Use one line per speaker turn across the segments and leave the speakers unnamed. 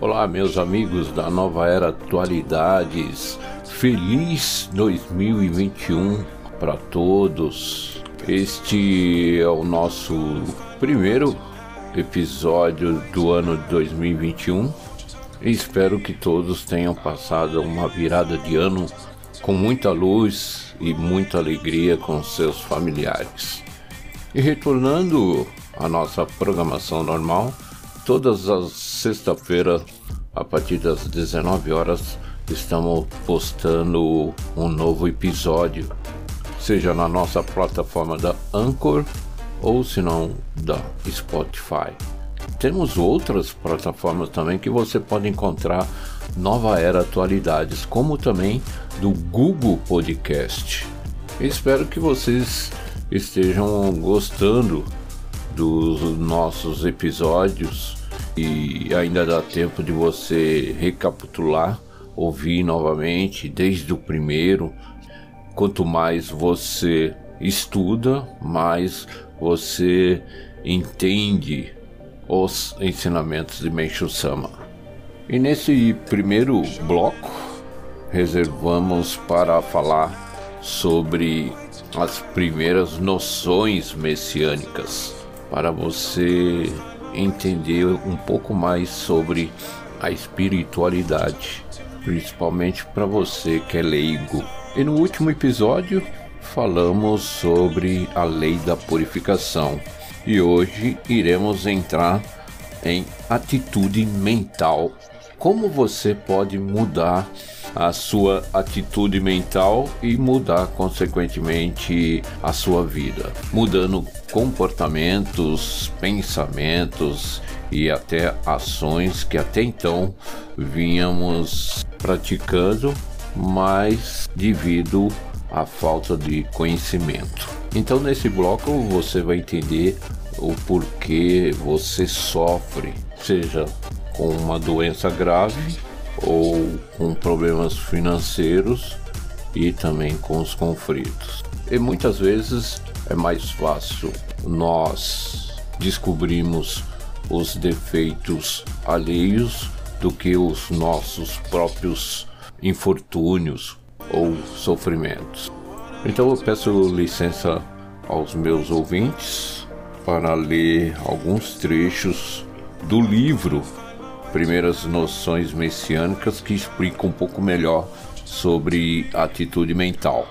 Olá, meus amigos da Nova Era Atualidades. Feliz 2021 para todos. Este é o nosso primeiro episódio do ano 2021. Espero que todos tenham passado uma virada de ano com muita luz e muita alegria com seus familiares. E retornando à nossa programação normal, todas as sexta-feiras a partir das 19 horas estamos postando um novo episódio, seja na nossa plataforma da Anchor ou se não da Spotify. Temos outras plataformas também que você pode encontrar Nova Era Atualidades, como também do Google Podcast. Espero que vocês estejam gostando dos nossos episódios e ainda dá tempo de você recapitular, ouvir novamente desde o primeiro. Quanto mais você estuda, mais você entende os ensinamentos de Meishu Sama. E nesse primeiro bloco, reservamos para falar sobre as primeiras noções messiânicas, para você entender um pouco mais sobre a espiritualidade, principalmente para você que é leigo. E no último episódio falamos sobre a lei da purificação e hoje iremos entrar em atitude mental. Como você pode mudar a sua atitude mental e mudar consequentemente a sua vida, mudando comportamentos, pensamentos e até ações que até então vínhamos praticando, mas devido à falta de conhecimento. Então, nesse bloco, você vai entender o porquê você sofre, seja com uma doença grave ou com problemas financeiros e também com os conflitos. E muitas vezes é mais fácil nós descobrirmos os defeitos alheios do que os nossos próprios infortúnios ou sofrimentos. Então eu peço licença aos meus ouvintes para ler alguns trechos do livro Primeiras Noções Messiânicas que explicam um pouco melhor sobre atitude mental.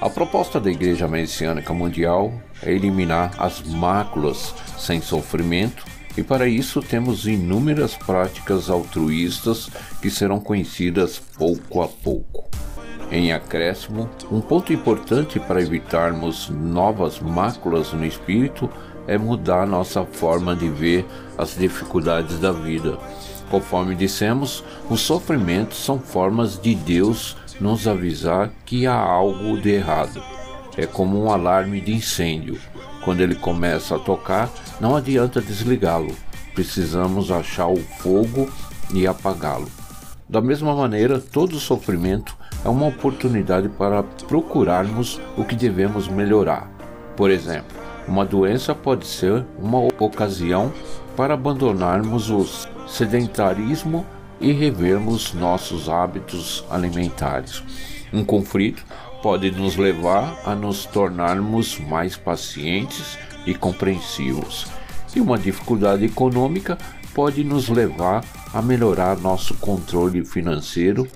A proposta da Igreja Messiânica Mundial é eliminar as máculas sem sofrimento, e para isso temos inúmeras práticas altruístas que serão conhecidas pouco a pouco. Em acréscimo, um ponto importante para evitarmos novas máculas no espírito é mudar nossa forma de ver as dificuldades da vida. Conforme dissemos, os sofrimentos são formas de Deus nos avisar que há algo de errado. É como um alarme de incêndio. Quando ele começa a tocar, não adianta desligá-lo. Precisamos achar o fogo e apagá-lo. Da mesma maneira, todo sofrimento é uma oportunidade para procurarmos o que devemos melhorar. Por exemplo, uma doença pode ser uma ocasião para abandonarmos o sedentarismo e revermos nossos hábitos alimentares. Um conflito pode nos levar a nos tornarmos mais pacientes e compreensivos. E uma dificuldade econômica pode nos levar a melhorar nosso controle financeiro,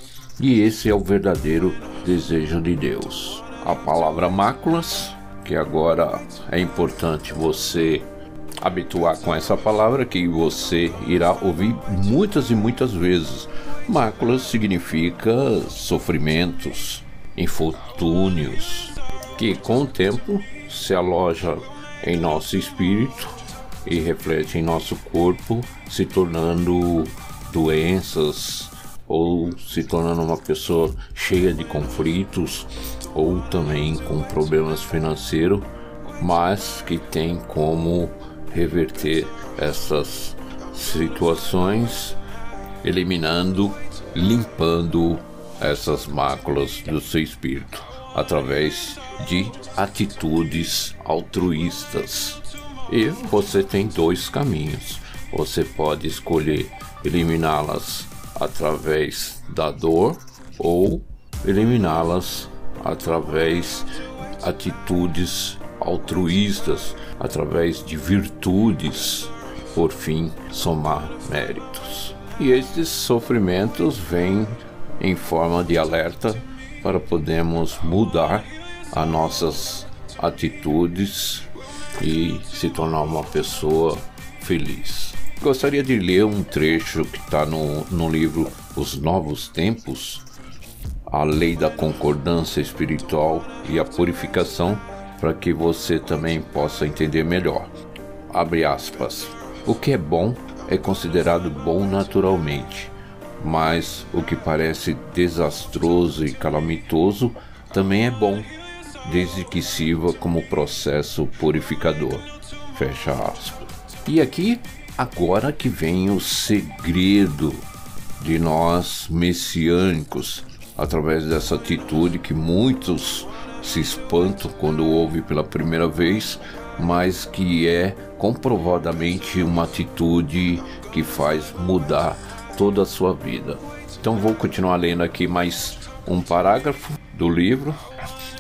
e esse é o verdadeiro desejo de Deus. A palavra máculas, que agora é importante você habituar com essa palavra que você irá ouvir muitas e muitas vezes. Máculas significa sofrimentos, infortúnios, que com o tempo se aloja em nosso espírito e reflete em nosso corpo, se tornando doenças ou se tornando uma pessoa cheia de conflitos ou também com problemas financeiros, mas que tem como reverter essas situações eliminando, limpando essas máculas do seu espírito através de atitudes altruístas. E você tem dois caminhos. Você pode escolher eliminá-las através da dor ou eliminá-las através de atitudes altruístas, através de virtudes, por fim, somar méritos. E estes sofrimentos vêm em forma de alerta para podermos mudar as nossas atitudes e se tornar uma pessoa feliz. Gostaria de ler um trecho que está no, no livro Os Novos Tempos, a lei da concordância espiritual e a purificação, para que você também possa entender melhor. Abre aspas. O que é bom é considerado bom naturalmente, mas o que parece desastroso e calamitoso também é bom, desde que sirva como processo purificador. Fecha aspas. E aqui, agora que vem o segredo de nós messiânicos, através dessa atitude que muitos se espantam quando ouvem pela primeira vez, mas que é comprovadamente uma atitude que faz mudar toda a sua vida. Então vou continuar lendo aqui mais um parágrafo do livro.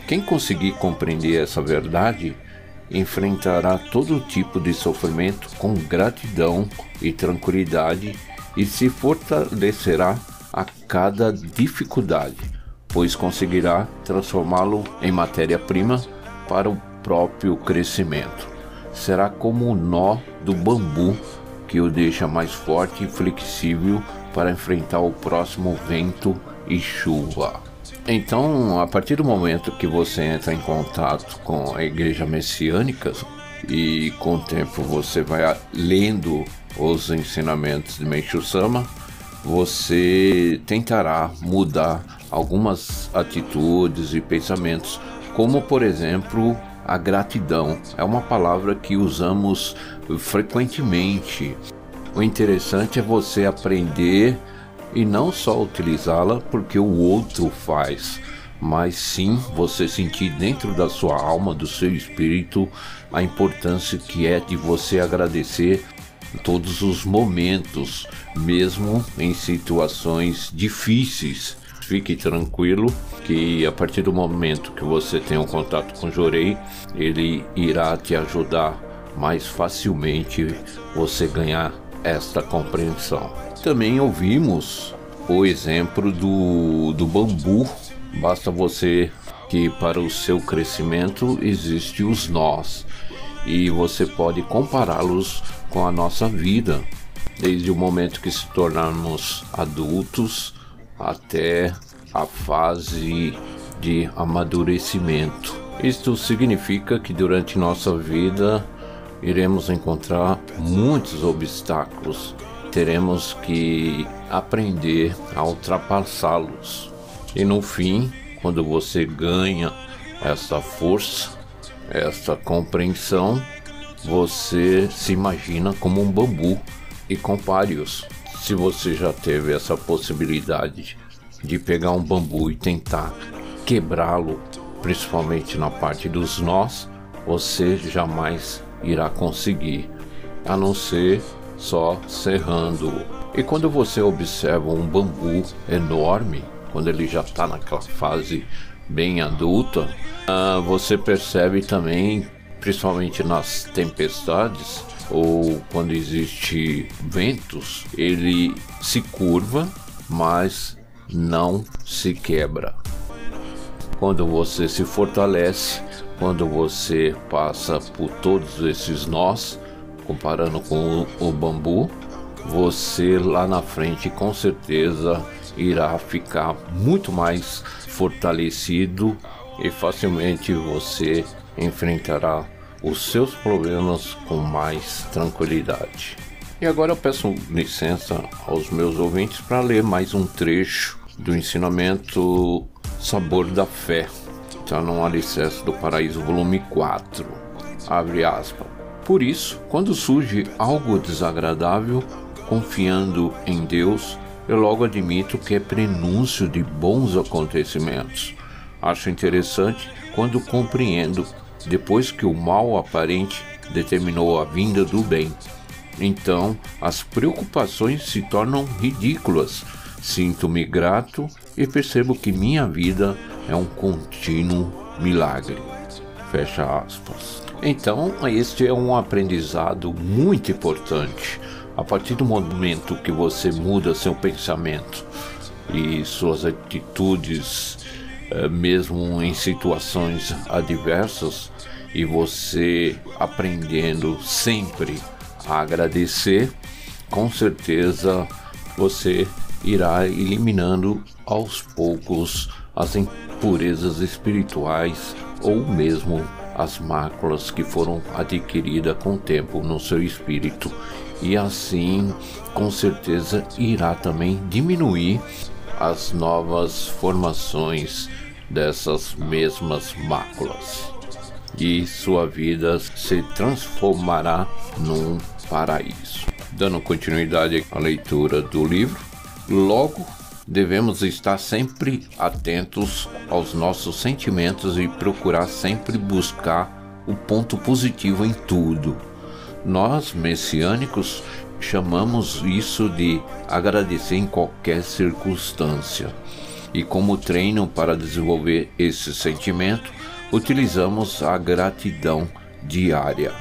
Quem conseguir compreender essa verdade enfrentará todo tipo de sofrimento com gratidão e tranquilidade e se fortalecerá a cada dificuldade, pois conseguirá transformá-lo em matéria-prima para o próprio crescimento. Será como o nó do bambu que o deixa mais forte e flexível para enfrentar o próximo vento e chuva. Então, a partir do momento que você entra em contato com a igreja messiânica e com o tempo você vai lendo os ensinamentos de Meishu Sama, você tentará mudar algumas atitudes e pensamentos, como por exemplo a gratidão. É uma palavra que usamos frequentemente. O interessante é você aprender e não só utilizá-la porque o outro faz, mas sim você sentir dentro da sua alma, do seu espírito, a importância que é de você agradecer todos os momentos, mesmo em situações difíceis. Fique tranquilo que a partir do momento que você tem um contato com Jorei, ele irá te ajudar mais facilmente você ganhar esta compreensão. Também ouvimos o exemplo do, do bambu. Basta você que para o seu crescimento existe os nós e você pode compará-los com a nossa vida, desde o momento que se tornamos adultos até a fase de amadurecimento. Isto significa que durante nossa vida iremos encontrar muitos obstáculos. Teremos que aprender a ultrapassá-los. E no fim, quando você ganha essa força, essa compreensão, você se imagina como um bambu e compare-os. Se você já teve essa possibilidade de pegar um bambu e tentar quebrá-lo, principalmente na parte dos nós, você jamais irá conseguir, a não ser só serrando. E quando você observa um bambu enorme, quando ele já está naquela fase bem adulta, uh, você percebe também, principalmente nas tempestades ou quando existe ventos, ele se curva, mas não se quebra. Quando você se fortalece, quando você passa por todos esses nós, comparando com o, bambu, você lá na frente com certeza irá ficar muito mais fortalecido e facilmente você enfrentará os seus problemas com mais tranquilidade. E agora eu peço licença aos meus ouvintes para ler mais um trecho do ensinamento Sabor da Fé, está no Alicerce do Paraíso, volume 4. Abre aspas. Por isso, quando surge algo desagradável, confiando em Deus, eu logo admito que é prenúncio de bons acontecimentos. Acho interessante quando compreendo, depois que o mal aparente determinou a vinda do bem. Então, as preocupações se tornam ridículas. Sinto-me grato e percebo que minha vida é um contínuo milagre. Fecha aspas. Então, este é um aprendizado muito importante. A partir do momento que você muda seu pensamento e suas atitudes, eh, mesmo em situações adversas, e você aprendendo sempre a agradecer, com certeza você irá eliminando aos poucos as impurezas espirituais ou mesmo as máculas que foram adquiridas com o tempo no seu espírito e assim com certeza irá também diminuir as novas formações dessas mesmas máculas e sua vida se transformará num paraíso. Dando continuidade à leitura do livro, logo devemos estar sempre atentos aos nossos sentimentos e procurar sempre buscar o ponto positivo em tudo. Nós, messiânicos, chamamos isso de agradecer em qualquer circunstância. E como treino para desenvolver esse sentimento, utilizamos a gratidão diária.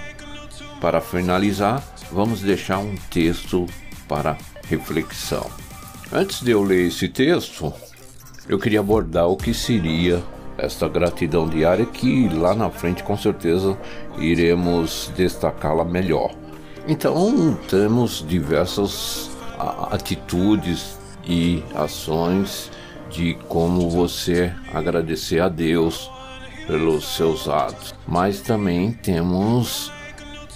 Para finalizar, vamos deixar um texto para reflexão. Antes de eu ler esse texto, eu queria abordar o que seria esta gratidão diária, que lá na frente com certeza iremos destacá-la melhor. Então, temos diversas atitudes e ações de como você agradecer a Deus pelos seus atos, mas também temos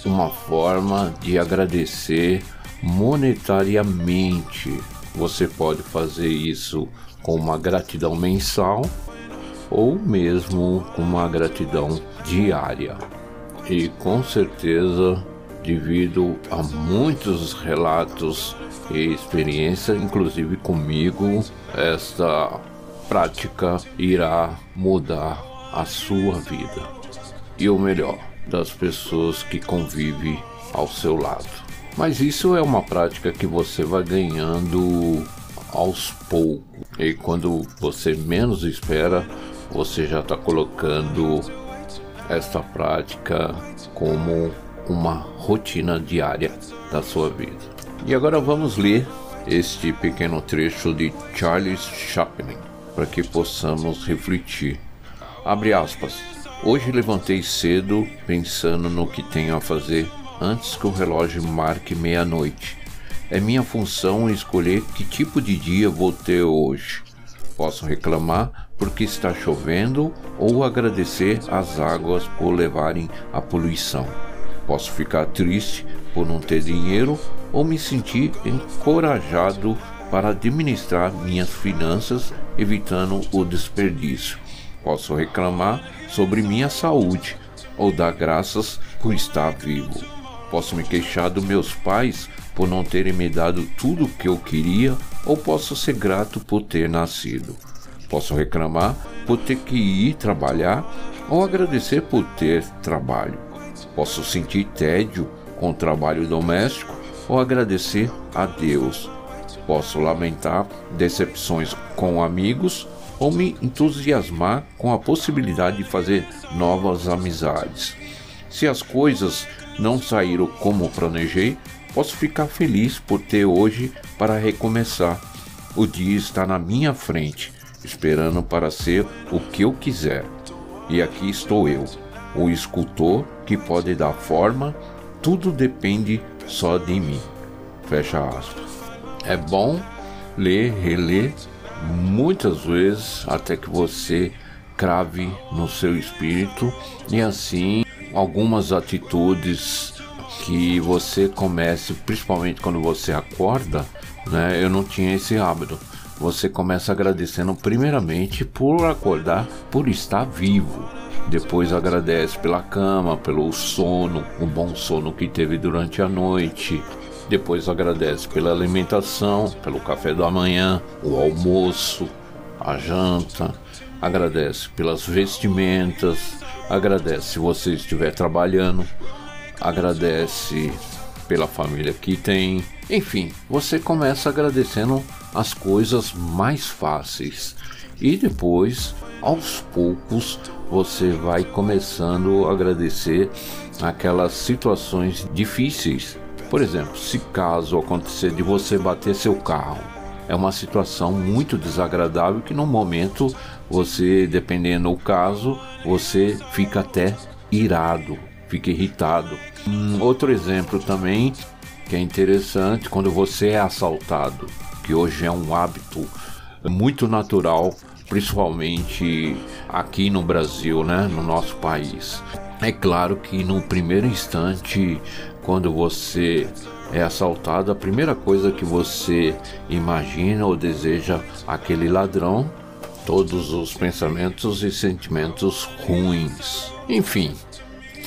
uma forma de agradecer monetariamente você pode fazer isso com uma gratidão mensal ou mesmo com uma gratidão diária. E com certeza, devido a muitos relatos e experiência, inclusive comigo, esta prática irá mudar a sua vida e o melhor das pessoas que convivem ao seu lado. Mas isso é uma prática que você vai ganhando aos poucos. E quando você menos espera, você já está colocando esta prática como uma rotina diária da sua vida. E agora vamos ler este pequeno trecho de Charles Chaplin para que possamos refletir. Abre aspas. Hoje levantei cedo pensando no que tenho a fazer antes que o relógio marque meia-noite. É minha função escolher que tipo de dia vou ter hoje. Posso reclamar porque está chovendo ou agradecer às águas por levarem a poluição. Posso ficar triste por não ter dinheiro ou me sentir encorajado para administrar minhas finanças, evitando o desperdício. Posso reclamar sobre minha saúde ou dar graças por estar vivo. Posso me queixar dos meus pais por não terem me dado tudo o que eu queria, ou posso ser grato por ter nascido. Posso reclamar por ter que ir trabalhar, ou agradecer por ter trabalho. Posso sentir tédio com o trabalho doméstico, ou agradecer a Deus. Posso lamentar decepções com amigos, ou me entusiasmar com a possibilidade de fazer novas amizades. Se as coisas não saíram como planejei, posso ficar feliz por ter hoje para recomeçar. O dia está na minha frente, esperando para ser o que eu quiser. E aqui estou eu, o escultor que pode dar forma, tudo depende só de mim. Fecha aspas. É bom ler, reler muitas vezes até que você crave no seu espírito e assim algumas atitudes que você comece, principalmente quando você acorda, né? Eu não tinha esse hábito. Você começa agradecendo primeiramente por acordar, por estar vivo. Depois agradece pela cama, pelo sono, o bom sono que teve durante a noite. Depois agradece pela alimentação, pelo café da manhã, o almoço, a janta, agradece pelas vestimentas, agradece se você estiver trabalhando, agradece pela família que tem. Enfim, você começa agradecendo as coisas mais fáceis e depois, aos poucos, você vai começando a agradecer aquelas situações difíceis. Por exemplo, se caso acontecer de você bater seu carro, é uma situação muito desagradável que no momento você, dependendo do caso, você fica até irado, fica irritado. Um outro exemplo também que é interessante quando você é assaltado, que hoje é um hábito muito natural, principalmente aqui no Brasil, né, no nosso país. É claro que no primeiro instante, quando você é assaltado, a primeira coisa que você imagina ou deseja aquele ladrão, todos os pensamentos e sentimentos ruins. Enfim,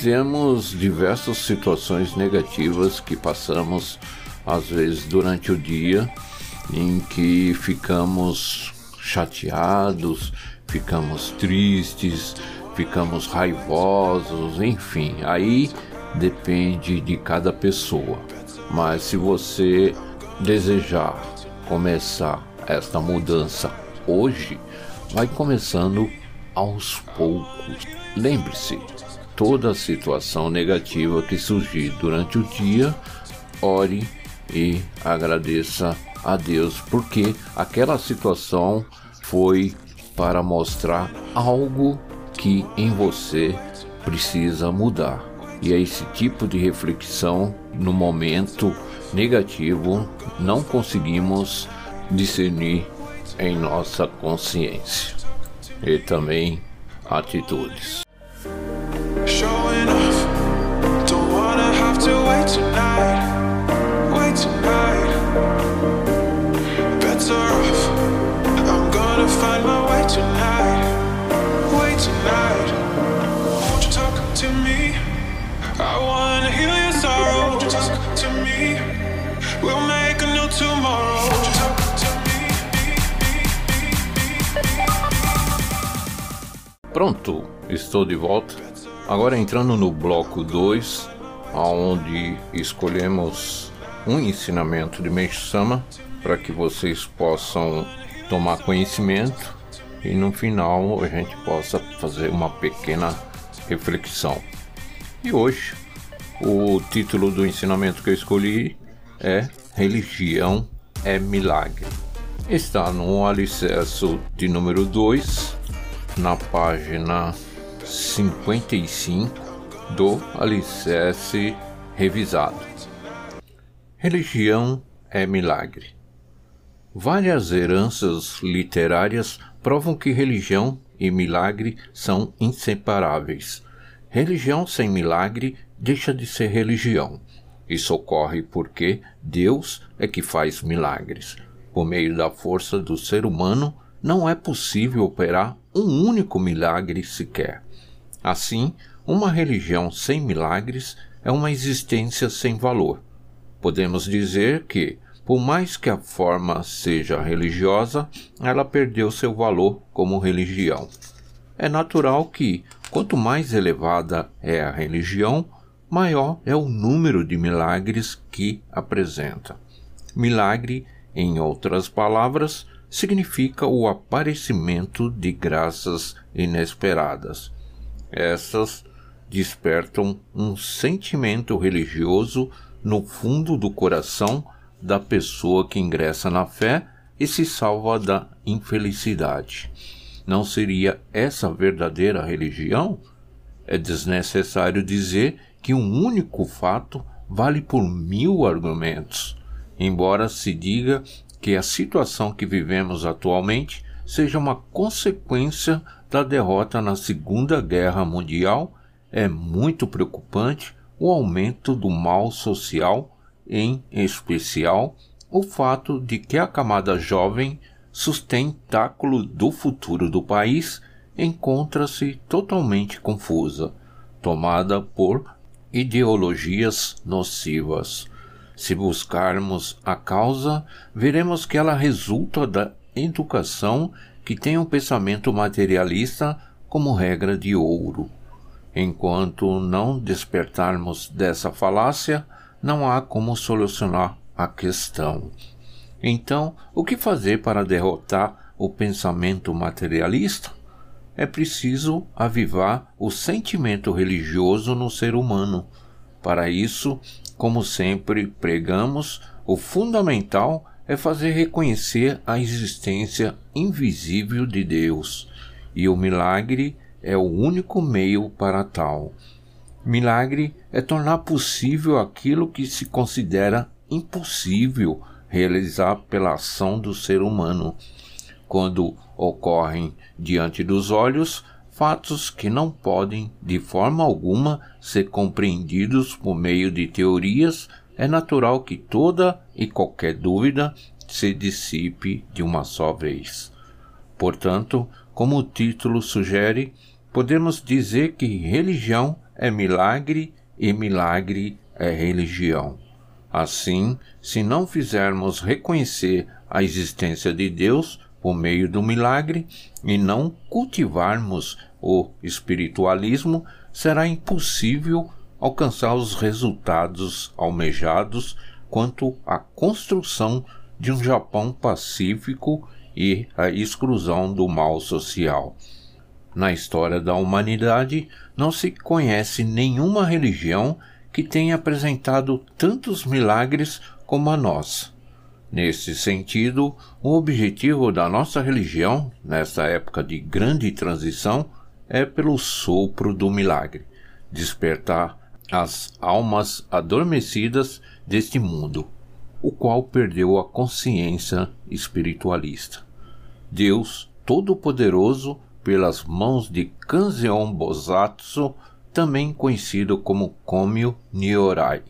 temos diversas situações negativas que passamos às vezes durante o dia em que ficamos chateados, ficamos tristes, ficamos raivosos, enfim, aí depende de cada pessoa. Mas se você desejar começar esta mudança hoje, vai começando aos poucos. Lembre-se, toda situação negativa que surgir durante o dia, ore e agradeça a Deus, porque aquela situação foi para mostrar algo que em você precisa mudar. E esse tipo de reflexão no momento negativo não conseguimos discernir em nossa consciência e também atitudes. Pronto, estou de volta. Agora entrando no bloco 2, onde escolhemos um ensinamento de Meixo-sama para que vocês possam tomar conhecimento e no final a gente possa fazer uma pequena reflexão. E hoje, o título do ensinamento que eu escolhi é Religião é Milagre. Está no alicerce de número 2 na página 55 do Alicerce Revisado. Religião é milagre. Várias heranças literárias provam que religião e milagre são inseparáveis. Religião sem milagre deixa de ser religião. Isso ocorre porque Deus é que faz milagres. Por meio da força do ser humano, não é possível operar um único milagre sequer. Assim, uma religião sem milagres é uma existência sem valor. Podemos dizer que, por mais que a forma seja religiosa, ela perdeu seu valor como religião. É natural que, quanto mais elevada é a religião, maior é o número de milagres que apresenta. Milagre, em outras palavras, significa o aparecimento de graças inesperadas. Essas despertam um sentimento religioso no fundo do coração da pessoa que ingressa na fé e se salva da infelicidade. Não seria essa verdadeira religião? É desnecessário dizer que um único fato vale por mil argumentos, embora se diga que a situação que vivemos atualmente seja uma consequência da derrota na Segunda Guerra Mundial, é muito preocupante o aumento do mal social, em especial o fato de que a camada jovem, sustentáculo do futuro do país, encontra-se totalmente confusa, tomada por ideologias nocivas. Se buscarmos a causa, veremos que ela resulta da educação que tem um pensamento materialista como regra de ouro. Enquanto não despertarmos dessa falácia, não há como solucionar a questão. Então, o que fazer para derrotar o pensamento materialista? É preciso avivar o sentimento religioso no ser humano. Para isso, como sempre pregamos, o fundamental é fazer reconhecer a existência invisível de Deus, e o milagre é o único meio para tal. Milagre é tornar possível aquilo que se considera impossível realizar pela ação do ser humano, quando ocorrem diante dos olhos fatos que não podem, de forma alguma, ser compreendidos por meio de teorias, é natural que toda e qualquer dúvida se dissipe de uma só vez. Portanto, como o título sugere, podemos dizer que religião é milagre e milagre é religião. Assim, se não fizermos reconhecer a existência de Deus por meio do milagre e não cultivarmos o espiritualismo, será impossível alcançar os resultados almejados quanto à construção de um Japão pacífico e a exclusão do mal social. Na história da humanidade, não se conhece nenhuma religião que tenha apresentado tantos milagres como a nossa. Nesse sentido, o objetivo da nossa religião, nesta época de grande transição, é pelo sopro do milagre despertar as almas adormecidas deste mundo, o qual perdeu a consciência espiritualista. Deus Todo-Poderoso, pelas mãos de Kanzeon Bosatsu, também conhecido como Komyo Nyorai,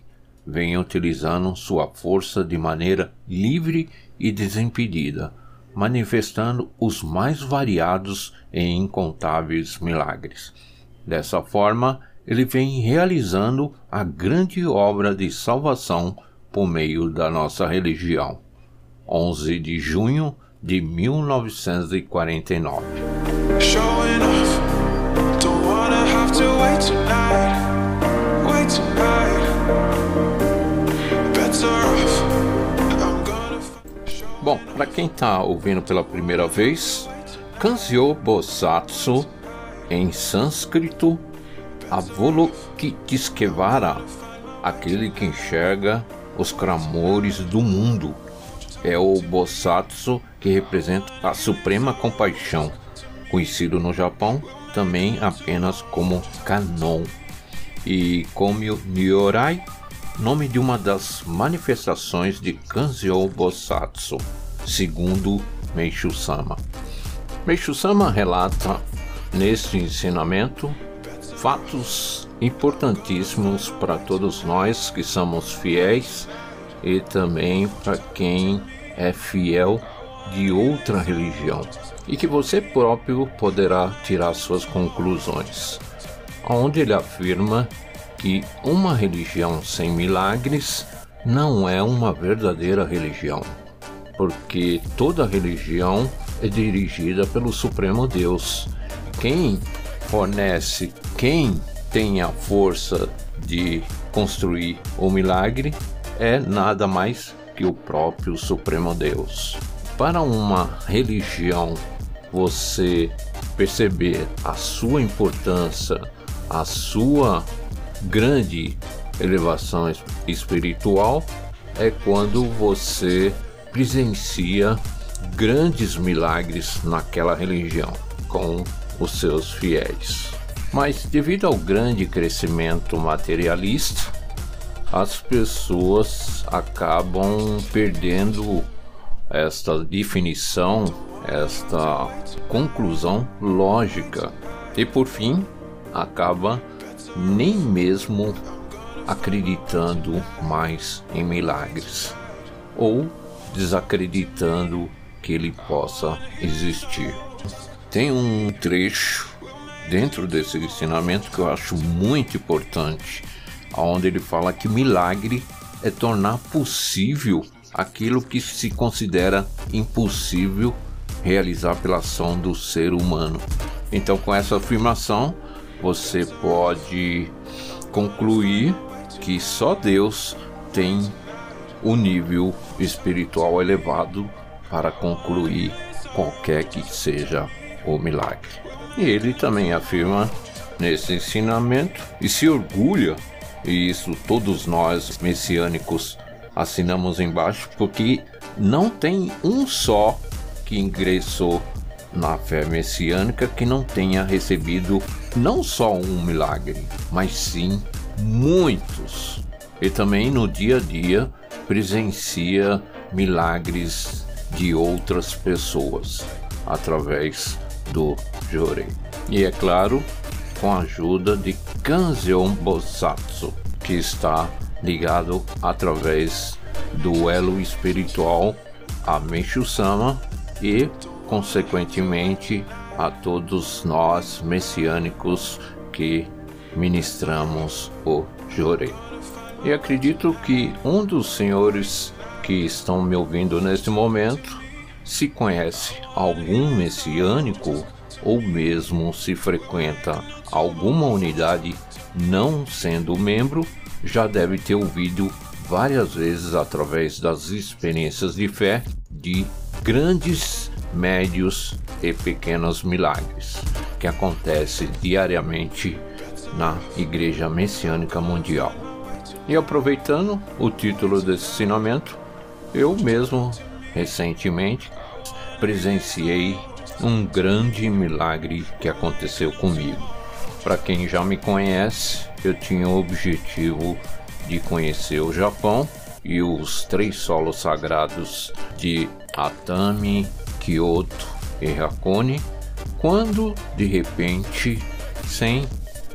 vem utilizando sua força de maneira livre e desimpedida, manifestando os mais variados e incontáveis milagres. Dessa forma, ele vem realizando a grande obra de salvação por meio da nossa religião. 11 de junho de 1949. Bom, para quem está ouvindo pela primeira vez, Kanzyo Bosatsu, em sânscrito, Avalokiteshvara, aquele que enxerga os clamores do mundo. É o Bosatsu que representa a suprema compaixão, conhecido no Japão também apenas como Kanon. E Komyo Nyorai, nome de uma das manifestações de Kanzyo Bosatsu, segundo Meishu-sama. Meishu-sama relata neste ensinamento fatos importantíssimos para todos nós que somos fiéis e também para quem é fiel de outra religião e que você próprio poderá tirar suas conclusões. Onde ele afirma que uma religião sem milagres não é uma verdadeira religião, porque toda religião é dirigida pelo Supremo Deus. Quem fornece quem tem a força de construir o milagre é nada mais que o próprio Supremo Deus. Para uma religião você perceber a sua importância, a sua grande elevação espiritual, é quando você presencia grandes milagres naquela religião com os seus fiéis. Mas devido ao grande crescimento materialista, as pessoas acabam perdendo esta definição, esta conclusão lógica e por fim acaba nem mesmo acreditando mais em milagres ou desacreditando que ele possa existir. Tem um trecho dentro desse ensinamento que eu acho muito importante, onde ele fala que milagre é tornar possível aquilo que se considera impossível realizar pela ação do ser humano. Então, com essa afirmação, você pode concluir que só Deus tem o nível espiritual elevado para concluir qualquer que seja o milagre. E ele também afirma nesse ensinamento e se orgulha, e isso todos nós messiânicos assinamos embaixo, porque não tem um só que ingressou na fé messiânica que não tenha recebido não só um milagre, mas sim muitos. E também no dia a dia presencia milagres de outras pessoas através do Jorei. E é claro, com a ajuda de Kanzeon Bosatsu, que está ligado através do elo espiritual a Meshu-sama e, consequentemente, a todos nós messiânicos que ministramos o Jorei. E acredito que um dos senhores que estão me ouvindo neste momento, se conhece algum messiânico ou mesmo se frequenta alguma unidade não sendo membro, já deve ter ouvido várias vezes através das experiências de fé de grandes, médios e pequenos milagres que acontece diariamente na Igreja Messiânica Mundial. E aproveitando o título desse ensinamento, eu mesmo recentemente presenciei um grande milagre que aconteceu comigo. Para quem já me conhece, eu tinha o objetivo de conhecer o Japão e os três solos sagrados de Atami, Kyoto e Hakone, quando de repente, sem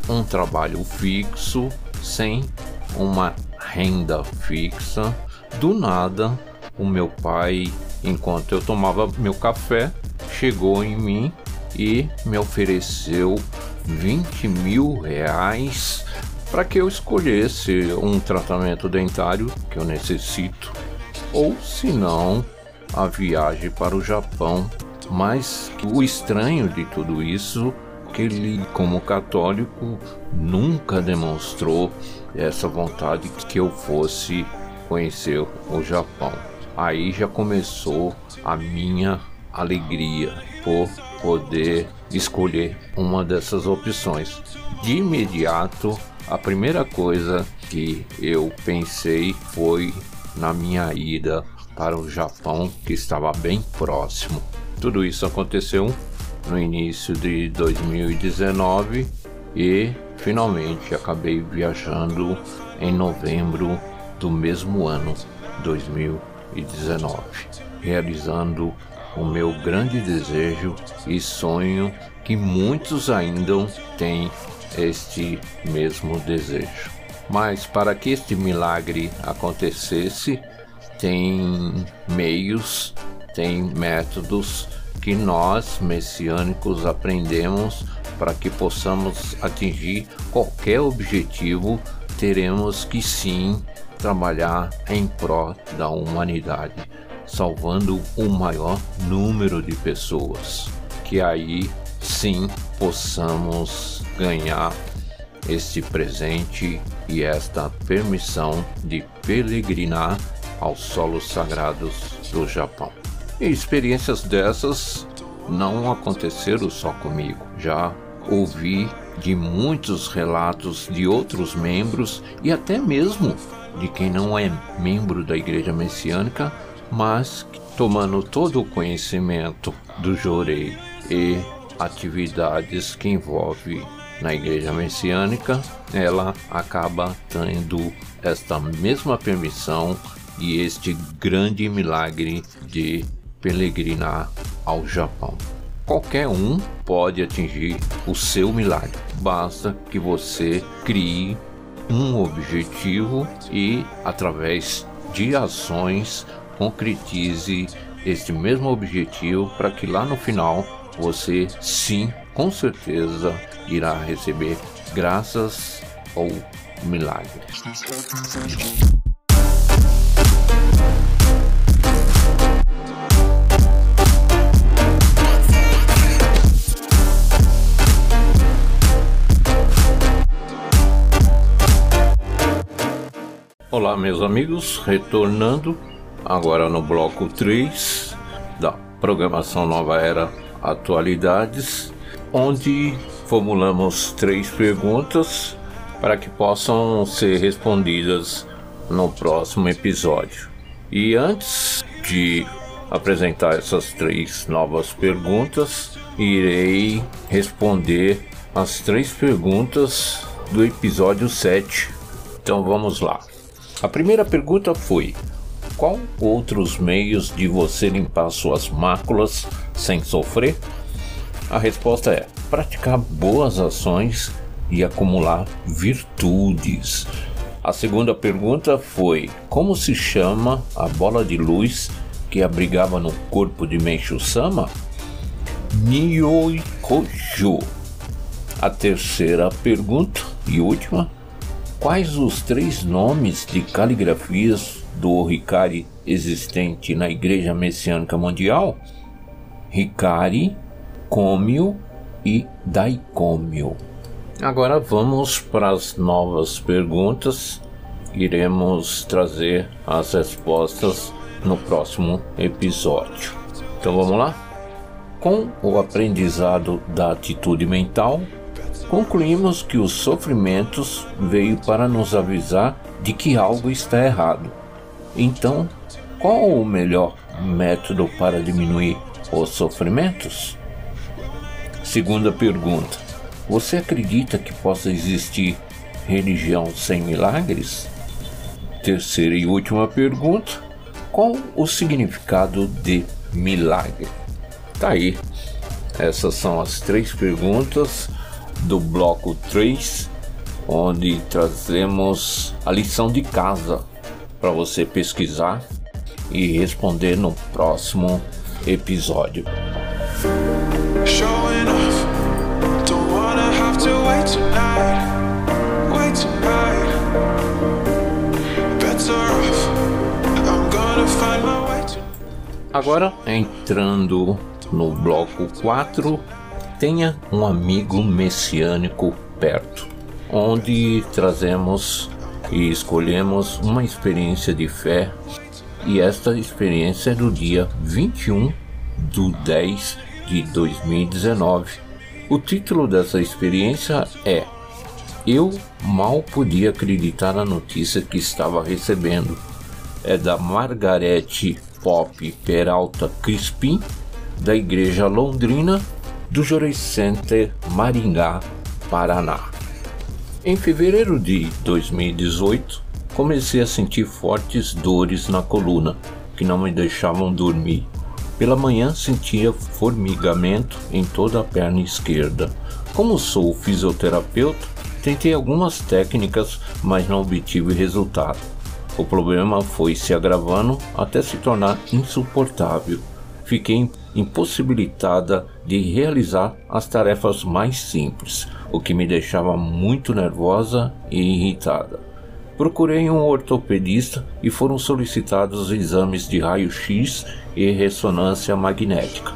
um trabalho fixo, sem uma renda fixa, do nada o meu pai, enquanto eu tomava meu café, chegou em mim e me ofereceu 20 mil reais para que eu escolhesse um tratamento dentário que eu necessito, ou se não, a viagem para o Japão. Mas o estranho de tudo isso que ele, como católico, nunca demonstrou essa vontade que eu fosse conhecer o Japão. Aí já começou a minha alegria por poder escolher uma dessas opções. De imediato, a primeira coisa que eu pensei foi na minha ida para o Japão, que estava bem próximo. Tudo isso aconteceu no início de 2019 e finalmente acabei viajando em novembro do mesmo ano, 2019, realizando o meu grande desejo e sonho que muitos ainda têm este mesmo desejo. Mas para que este milagre acontecesse, tem meios, tem métodos que nós messiânicos aprendemos para que possamos atingir qualquer objetivo, teremos que sim trabalhar em prol da humanidade, salvando o maior número de pessoas, que aí sim possamos ganhar este presente e esta permissão de peregrinar aos solos sagrados do Japão. E experiências dessas não aconteceram só comigo. Já ouvi de muitos relatos de outros membros e até mesmo de quem não é membro da Igreja Messiânica, mas tomando todo o conhecimento do Jorei e atividades que envolve na Igreja Messiânica, ela acaba tendo esta mesma permissão e este grande milagre de peregrinar ao Japão. Qualquer um pode atingir o seu milagre, basta que você crie um objetivo e, através de ações, concretize este mesmo objetivo para que lá no final você, sim, com certeza, irá receber graças ou milagres. Olá, meus amigos, retornando agora no bloco 3 da programação Nova Era Atualidades, onde formulamos três perguntas para que possam ser respondidas no próximo episódio. E antes de apresentar essas três novas perguntas, irei responder as três perguntas do episódio 7. Então vamos lá. A primeira pergunta foi: Qual outros meios de você limpar suas máculas sem sofrer? A resposta é: praticar boas ações e acumular virtudes. A segunda pergunta foi: Como se chama a bola de luz que abrigava no corpo de Meishu Sama? Niyoi Kojo. A terceira pergunta e última: Quais os três nomes de caligrafias do Hikari existente na Igreja Messiânica Mundial? Hikari, Komio e Daikomio. Agora vamos para as novas perguntas. Iremos trazer as respostas no próximo episódio. Então vamos lá? Com o aprendizado da atitude mental, concluímos que os sofrimentos veio para nos avisar de que algo está errado. Então, qual o melhor método para diminuir os sofrimentos? Segunda pergunta: Você acredita que possa existir religião sem milagres? Terceira e última pergunta: Qual o significado de milagre? Tá aí. Essas são as três perguntas do bloco 3, onde trazemos a lição de casa para você pesquisar e responder no próximo episódio. Agora entrando no bloco 4 tenha um amigo messiânico perto, onde trazemos e escolhemos uma experiência de fé, e esta experiência é do dia 21 de 10 de 2019. O título dessa experiência é Eu mal podia acreditar na notícia que estava recebendo. É da Margarete Pop Peralta Crispim, da Igreja Londrina do Jorei Center Maringá, Paraná. Em fevereiro de 2018, comecei a sentir fortes dores na coluna que não me deixavam dormir. Pela manhã sentia formigamento em toda a perna esquerda. Como sou fisioterapeuta, tentei algumas técnicas, mas não obtive resultado. O problema foi se agravando até se tornar insuportável. Fiquei impossibilitada de realizar as tarefas mais simples, o que me deixava muito nervosa e irritada. Procurei um ortopedista e foram solicitados exames de raio-x e ressonância magnética.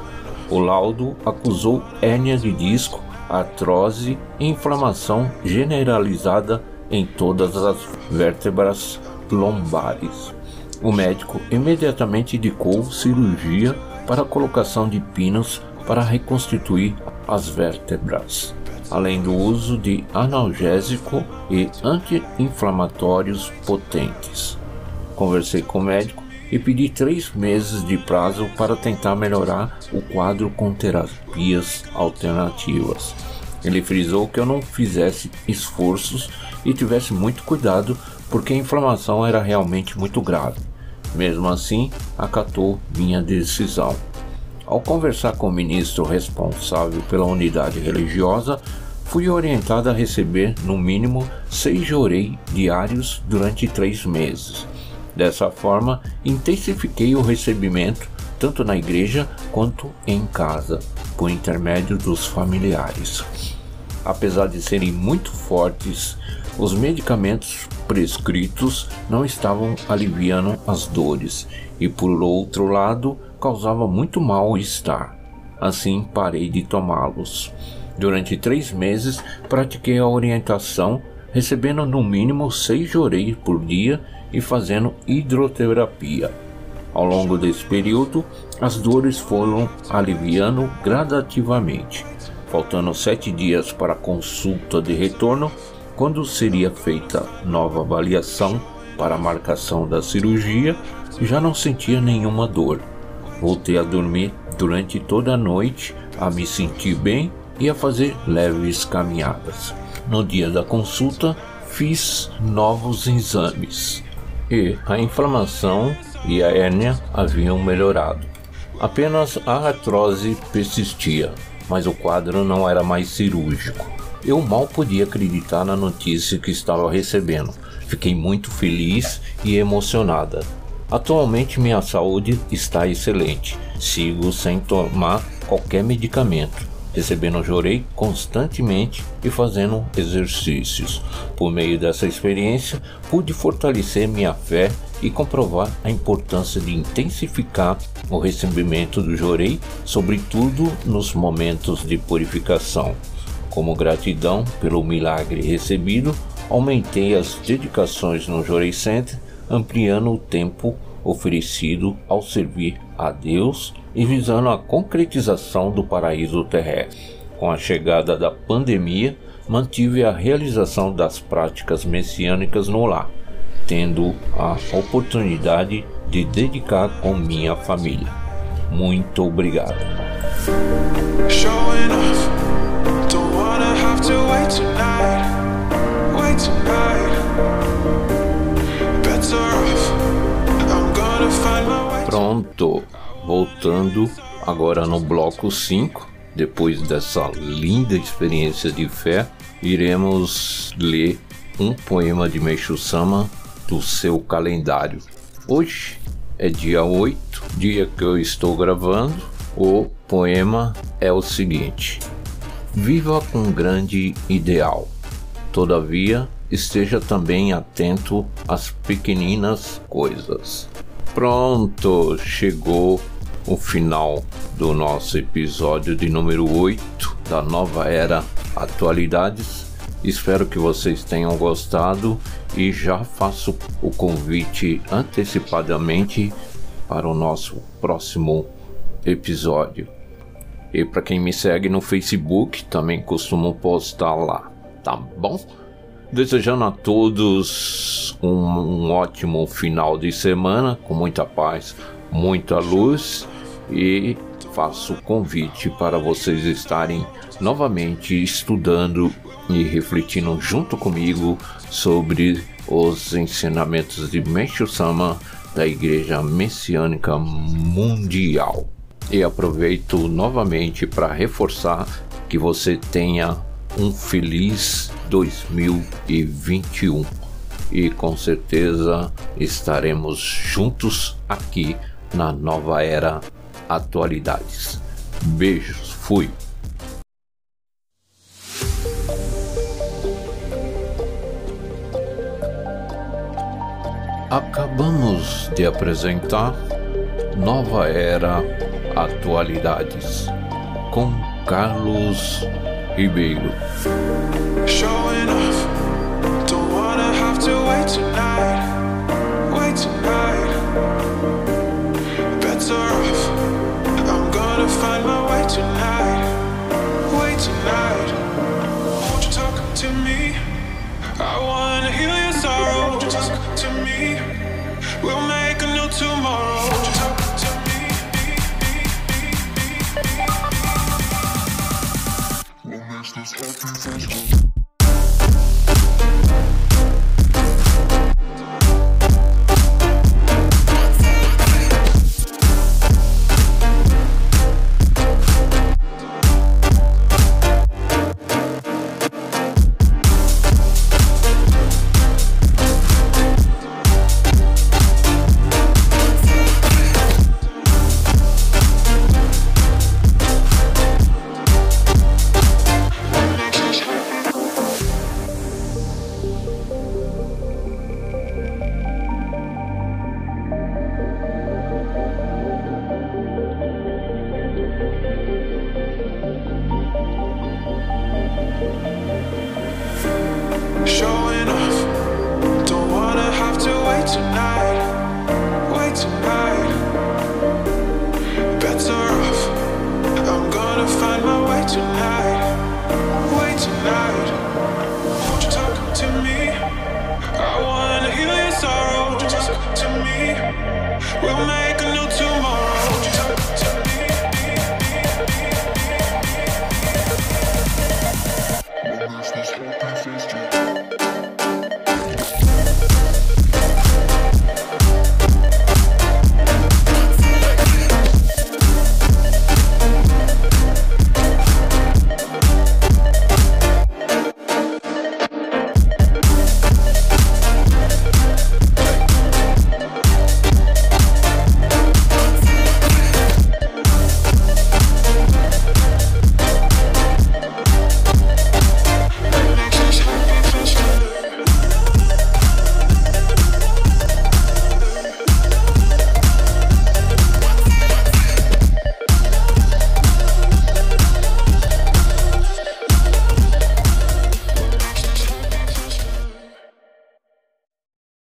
O laudo acusou hérnia de disco, artrose e inflamação generalizada em todas as vértebras lombares. O médico imediatamente indicou cirurgia para a colocação de pinos para reconstituir as vértebras, além do uso de analgésico e anti-inflamatórios potentes. Conversei com o médico e pedi três meses de prazo para tentar melhorar o quadro com terapias alternativas. Ele frisou que eu não fizesse esforços e tivesse muito cuidado porque a inflamação era realmente muito grave. Mesmo assim, acatou minha decisão. Ao conversar com o ministro responsável pela unidade religiosa, fui orientada a receber no mínimo seis jorei diários durante três meses. Dessa forma, intensifiquei o recebimento tanto na igreja quanto em casa, por intermédio dos familiares. Apesar de serem muito fortes, os medicamentos prescritos não estavam aliviando as dores e, por outro lado, causava muito mal-estar. Assim, parei de tomá-los. Durante três meses, pratiquei a orientação, recebendo no mínimo seis jorei por dia e fazendo hidroterapia. Ao longo desse período, as dores foram aliviando gradativamente. Faltando sete dias para a consulta de retorno, quando seria feita nova avaliação para a marcação da cirurgia, já não sentia nenhuma dor. Voltei a dormir durante toda a noite, a me sentir bem e a fazer leves caminhadas. No dia da consulta, fiz novos exames e a inflamação e a hérnia haviam melhorado. Apenas a artrose persistia, mas o quadro não era mais cirúrgico. Eu mal podia acreditar na notícia que estava recebendo. Fiquei muito feliz e emocionada. Atualmente minha saúde está excelente. Sigo sem tomar qualquer medicamento recebendo jorei constantemente e fazendo exercícios. Por meio dessa experiência, pude fortalecer minha fé e comprovar a importância de intensificar o recebimento do jorei, sobretudo nos momentos de purificação. Como gratidão pelo milagre recebido, aumentei as dedicações no Jorei Center, ampliando o tempo oferecido ao servir a Deus e visando a concretização do paraíso terrestre. Com a chegada da pandemia, mantive a realização das práticas messiânicas no lar, tendo a oportunidade de dedicar com minha família. Muito obrigado. Pronto voltando agora no bloco 5, depois dessa linda experiência de fé, iremos ler um poema de Meishu Sama do seu calendário. Hoje é dia 8, dia que eu estou gravando. O poema é o seguinte: Viva com grande ideal. Todavia, esteja também atento às pequeninas coisas. Pronto, chegou o final do nosso episódio de número 8 da nova era Atualidades. Espero que vocês tenham gostado e já faço o convite antecipadamente para o nosso próximo episódio. E para quem me segue no Facebook, também costumo postar lá, tá bom? Desejando a todos um, um ótimo final de semana, com muita paz, muita luz e faço o convite para vocês estarem novamente estudando e refletindo junto comigo sobre os ensinamentos de Meishu Sama da Igreja Messiânica Mundial. E aproveito novamente para reforçar que você tenha um feliz 2021 e com certeza estaremos juntos aqui na nova era atualidades. Beijos, fui. Acabamos de apresentar Nova Era Atualidades com Carlos Ribeiro.